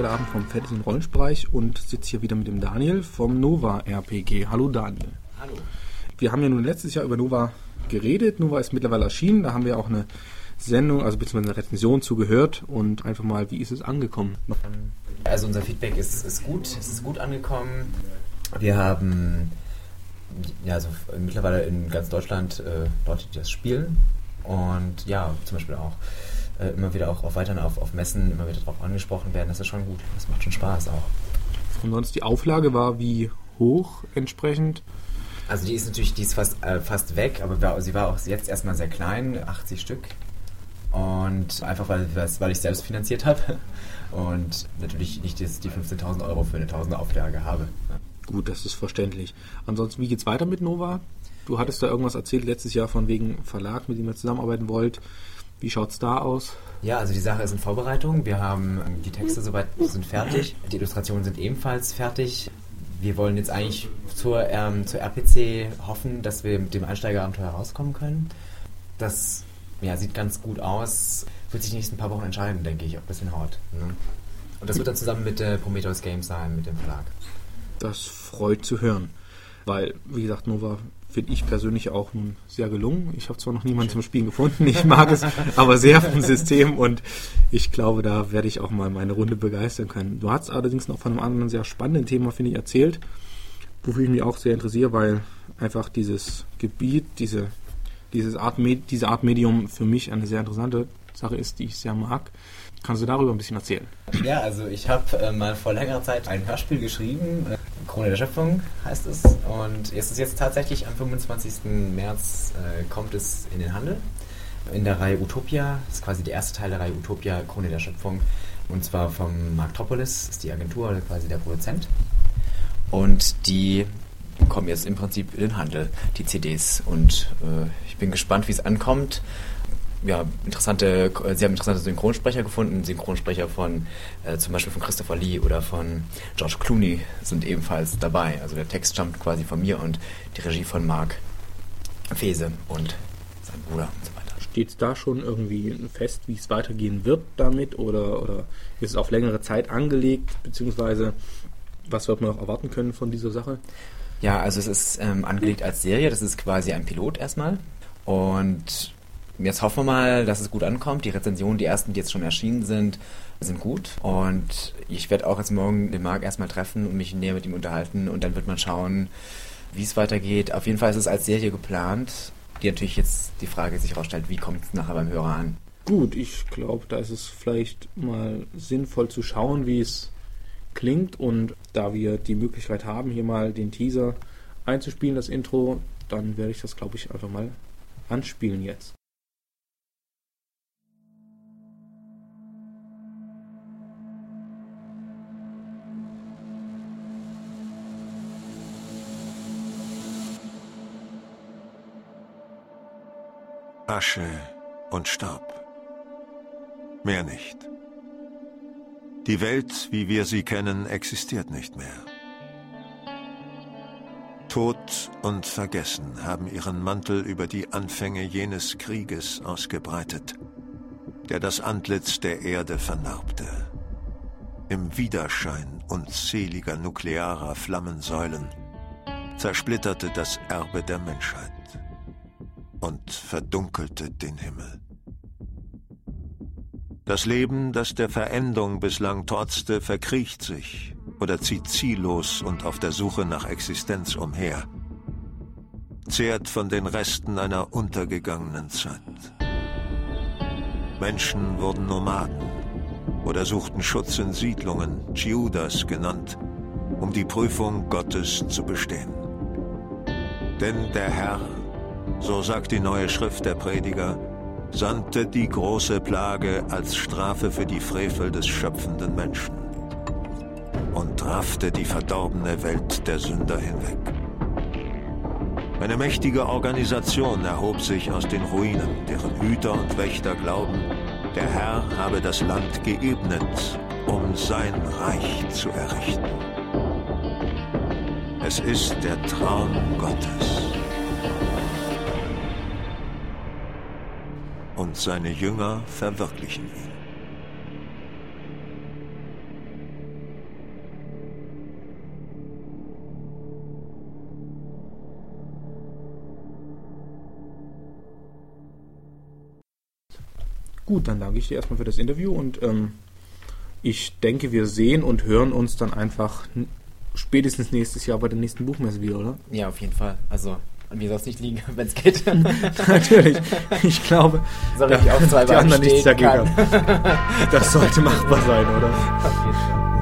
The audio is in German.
heute Abend vom Fantasy- und Rollenbereich und sitze hier wieder mit dem Daniel vom Nova RPG. Hallo Daniel. Hallo. Wir haben ja nun letztes Jahr über Nova geredet. Nova ist mittlerweile erschienen. Da haben wir auch eine Sendung, also beziehungsweise eine Rezension zugehört und einfach mal, wie ist es angekommen? Also unser Feedback ist, ist gut, es ist gut angekommen. Wir haben ja also mittlerweile in ganz Deutschland äh, Leute, die das spielen und ja, zum Beispiel auch äh, immer wieder auch auf weiteren auf, auf Messen immer wieder darauf angesprochen werden. Das ist schon gut. Das macht schon Spaß auch. Und sonst die Auflage war wie hoch entsprechend? Also die ist natürlich, die ist fast, äh, fast weg, aber war, sie war auch jetzt erstmal sehr klein, 80 Stück. Und einfach weil, weil ich selbst finanziert habe und natürlich nicht jetzt die 15.000 Euro für eine 1000 Auflage habe. Gut, das ist verständlich. Ansonsten, wie geht's weiter mit Nova? Du hattest da irgendwas erzählt letztes Jahr von wegen Verlag, mit dem ihr zusammenarbeiten wollt. Wie schaut's da aus? Ja, also die Sache ist in Vorbereitung. Wir haben die Texte soweit sind fertig. Die Illustrationen sind ebenfalls fertig. Wir wollen jetzt eigentlich zur, ähm, zur RPC hoffen, dass wir mit dem Einsteigerabenteuer rauskommen können. Das ja, sieht ganz gut aus. Wird sich die nächsten paar Wochen entscheiden, denke ich, ob das hinhaut. Ne? Und das wird dann zusammen mit der Prometheus Games sein, mit dem Verlag. Das freut zu hören. Weil, wie gesagt, Nova finde ich persönlich auch nun sehr gelungen. Ich habe zwar noch niemanden zum Spielen gefunden, ich mag es aber sehr vom System und ich glaube, da werde ich auch mal meine Runde begeistern können. Du hast allerdings noch von einem anderen sehr spannenden Thema, finde ich, erzählt, wofür ich mich auch sehr interessiere, weil einfach dieses Gebiet, diese, dieses Art, diese Art Medium für mich eine sehr interessante Sache ist, die ich sehr mag. Kannst du darüber ein bisschen erzählen? Ja, also ich habe äh, mal vor längerer Zeit ein Hörspiel geschrieben. Äh, Krone der Schöpfung heißt es. Und es ist jetzt tatsächlich am 25. März äh, kommt es in den Handel. In der Reihe Utopia. Das ist quasi der erste Teil der Reihe Utopia, Krone der Schöpfung. Und zwar vom Marktropolis, ist die Agentur, quasi der Produzent. Und die kommen jetzt im Prinzip in den Handel, die CDs. Und äh, ich bin gespannt, wie es ankommt ja, interessante, sie haben interessante Synchronsprecher gefunden. Synchronsprecher von äh, zum Beispiel von Christopher Lee oder von George Clooney sind ebenfalls dabei. Also der Text stammt quasi von mir und die Regie von Mark Fese und sein Bruder und so weiter. Steht es da schon irgendwie fest, wie es weitergehen wird damit oder, oder ist es auf längere Zeit angelegt, beziehungsweise was wird man noch erwarten können von dieser Sache? Ja, also es ist ähm, angelegt als Serie, das ist quasi ein Pilot erstmal und Jetzt hoffen wir mal, dass es gut ankommt. Die Rezensionen, die ersten, die jetzt schon erschienen sind, sind gut. Und ich werde auch jetzt morgen den Marc erstmal treffen und mich näher mit ihm unterhalten. Und dann wird man schauen, wie es weitergeht. Auf jeden Fall ist es als Serie geplant, die natürlich jetzt die Frage sich herausstellt, wie kommt es nachher beim Hörer an. Gut, ich glaube, da ist es vielleicht mal sinnvoll zu schauen, wie es klingt. Und da wir die Möglichkeit haben, hier mal den Teaser einzuspielen, das Intro, dann werde ich das, glaube ich, einfach mal anspielen jetzt. Asche und Staub. Mehr nicht. Die Welt, wie wir sie kennen, existiert nicht mehr. Tod und Vergessen haben ihren Mantel über die Anfänge jenes Krieges ausgebreitet, der das Antlitz der Erde vernarbte. Im Widerschein unzähliger nuklearer Flammensäulen zersplitterte das Erbe der Menschheit und verdunkelte den Himmel. Das Leben, das der Verendung bislang trotzte, verkriecht sich oder zieht ziellos und auf der Suche nach Existenz umher, zehrt von den Resten einer untergegangenen Zeit. Menschen wurden Nomaden oder suchten Schutz in Siedlungen, Judas genannt, um die Prüfung Gottes zu bestehen. Denn der Herr so sagt die neue Schrift der Prediger, sandte die große Plage als Strafe für die Frevel des schöpfenden Menschen und raffte die verdorbene Welt der Sünder hinweg. Eine mächtige Organisation erhob sich aus den Ruinen, deren Hüter und Wächter glauben, der Herr habe das Land geebnet, um sein Reich zu errichten. Es ist der Traum Gottes. und seine Jünger verwirklichen ihn. Gut, dann danke ich dir erstmal für das Interview und ähm, ich denke, wir sehen und hören uns dann einfach spätestens nächstes Jahr bei der nächsten Buchmesse wieder, oder? Ja, auf jeden Fall. Also an mir soll es nicht liegen, wenn es geht. Natürlich. Ich glaube, soll ich auch zwei die anderen nichts dagegen haben. Das sollte machbar sein, oder? Auf jeden Fall.